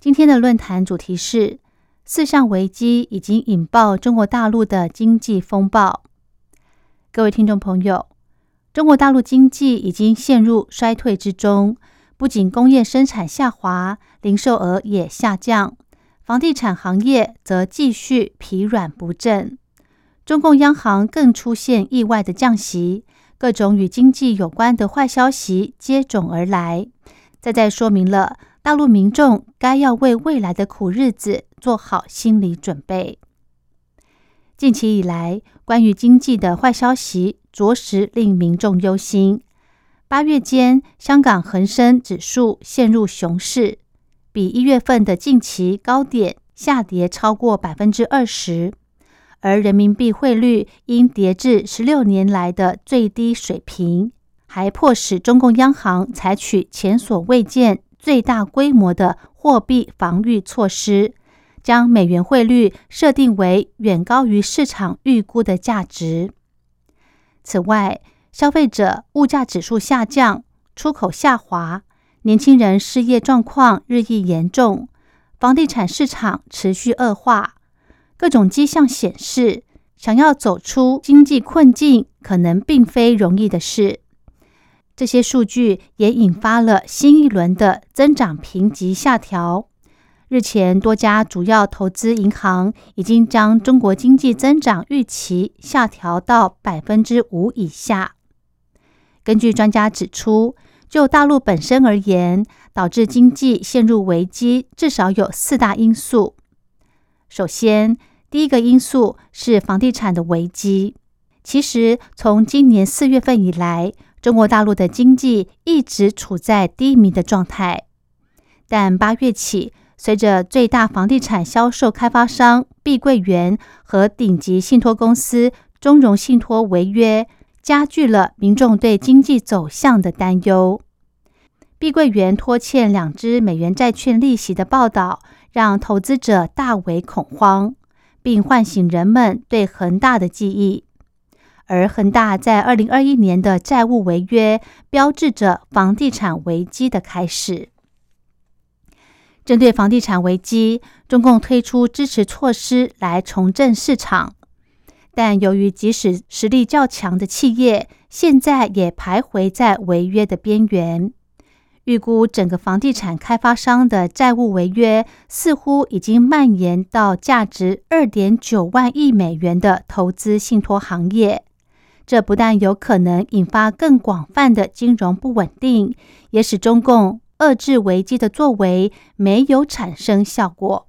今天的论坛主题是四项危机已经引爆中国大陆的经济风暴。各位听众朋友，中国大陆经济已经陷入衰退之中，不仅工业生产下滑，零售额也下降，房地产行业则继续疲软不振。中共央行更出现意外的降息，各种与经济有关的坏消息接踵而来，再再说明了。大陆民众该要为未来的苦日子做好心理准备。近期以来，关于经济的坏消息着实令民众忧心。八月间，香港恒生指数陷入熊市，比一月份的近期高点下跌超过百分之二十，而人民币汇率因跌至十六年来的最低水平，还迫使中共央行采取前所未见。最大规模的货币防御措施，将美元汇率设定为远高于市场预估的价值。此外，消费者物价指数下降，出口下滑，年轻人失业状况日益严重，房地产市场持续恶化，各种迹象显示，想要走出经济困境，可能并非容易的事。这些数据也引发了新一轮的增长评级下调。日前，多家主要投资银行已经将中国经济增长预期下调到百分之五以下。根据专家指出，就大陆本身而言，导致经济陷入危机至少有四大因素。首先，第一个因素是房地产的危机。其实，从今年四月份以来，中国大陆的经济一直处在低迷的状态，但八月起，随着最大房地产销售开发商碧桂园和顶级信托公司中融信托违约，加剧了民众对经济走向的担忧。碧桂园拖欠两支美元债券利息的报道，让投资者大为恐慌，并唤醒人们对恒大的记忆。而恒大在二零二一年的债务违约，标志着房地产危机的开始。针对房地产危机，中共推出支持措施来重振市场，但由于即使实力较强的企业，现在也徘徊在违约的边缘。预估整个房地产开发商的债务违约，似乎已经蔓延到价值二点九万亿美元的投资信托行业。这不但有可能引发更广泛的金融不稳定，也使中共遏制危机的作为没有产生效果。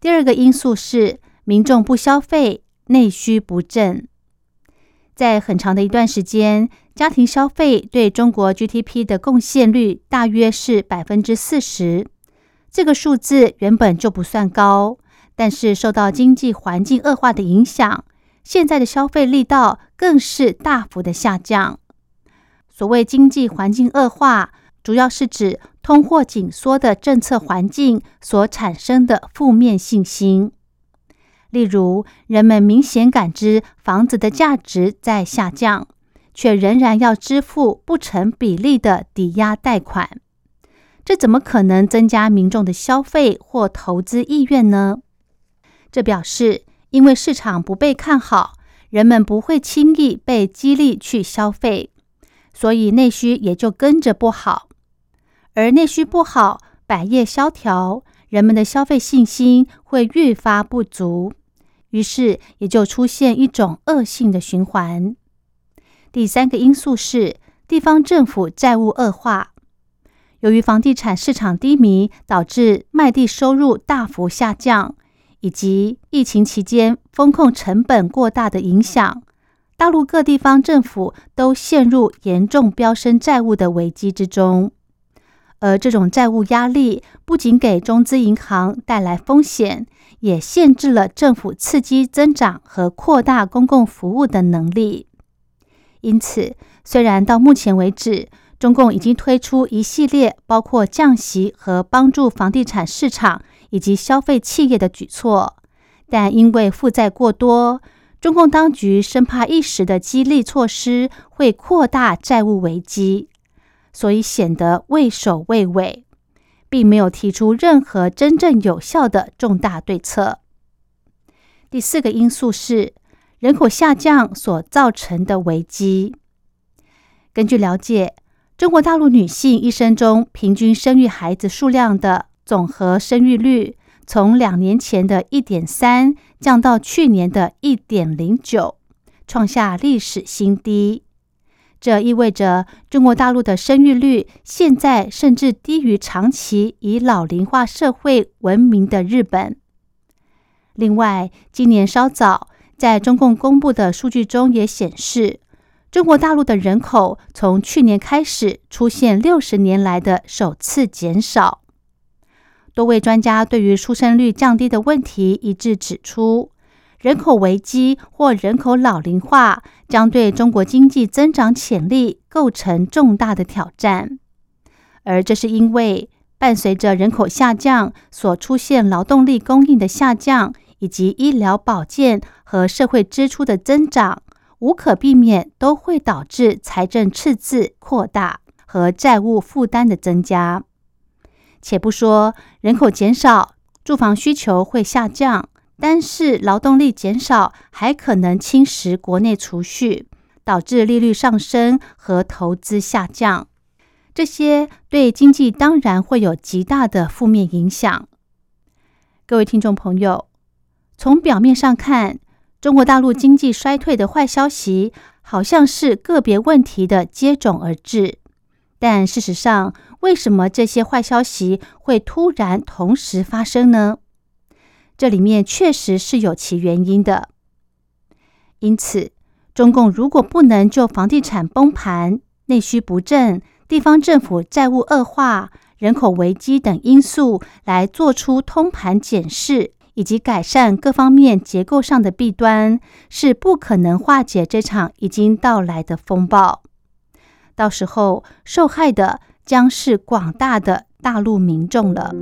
第二个因素是民众不消费，内需不振。在很长的一段时间，家庭消费对中国 GDP 的贡献率大约是百分之四十。这个数字原本就不算高，但是受到经济环境恶化的影响。现在的消费力道更是大幅的下降。所谓经济环境恶化，主要是指通货紧缩的政策环境所产生的负面信心。例如，人们明显感知房子的价值在下降，却仍然要支付不成比例的抵押贷款，这怎么可能增加民众的消费或投资意愿呢？这表示。因为市场不被看好，人们不会轻易被激励去消费，所以内需也就跟着不好。而内需不好，百业萧条，人们的消费信心会愈发不足，于是也就出现一种恶性的循环。第三个因素是地方政府债务恶化，由于房地产市场低迷，导致卖地收入大幅下降。以及疫情期间风控成本过大的影响，大陆各地方政府都陷入严重飙升债务的危机之中。而这种债务压力不仅给中资银行带来风险，也限制了政府刺激增长和扩大公共服务的能力。因此，虽然到目前为止，中共已经推出一系列包括降息和帮助房地产市场以及消费企业的举措，但因为负债过多，中共当局生怕一时的激励措施会扩大债务危机。所以显得畏首畏尾，并没有提出任何真正有效的重大对策。第四个因素是人口下降所造成的危机。根据了解，中国大陆女性一生中平均生育孩子数量的总和生育率，从两年前的一点三降到去年的一点零九，创下历史新低。这意味着中国大陆的生育率现在甚至低于长期以老龄化社会闻名的日本。另外，今年稍早在中共公布的数据中也显示，中国大陆的人口从去年开始出现六十年来的首次减少。多位专家对于出生率降低的问题一致指出。人口危机或人口老龄化将对中国经济增长潜力构成重大的挑战，而这是因为伴随着人口下降所出现劳动力供应的下降，以及医疗保健和社会支出的增长，无可避免都会导致财政赤字扩大和债务负担的增加。且不说人口减少，住房需求会下降。但是劳动力减少还可能侵蚀国内储蓄，导致利率上升和投资下降，这些对经济当然会有极大的负面影响。各位听众朋友，从表面上看，中国大陆经济衰退的坏消息好像是个别问题的接踵而至，但事实上，为什么这些坏消息会突然同时发生呢？这里面确实是有其原因的，因此，中共如果不能就房地产崩盘、内需不振、地方政府债务恶化、人口危机等因素来做出通盘检视，以及改善各方面结构上的弊端，是不可能化解这场已经到来的风暴。到时候，受害的将是广大的大陆民众了。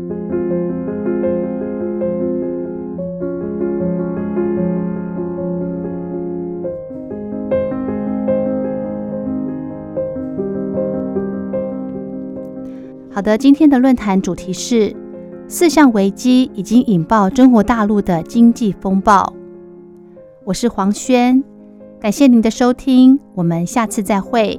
好的，今天的论坛主题是四项危机已经引爆中国大陆的经济风暴。我是黄轩，感谢您的收听，我们下次再会。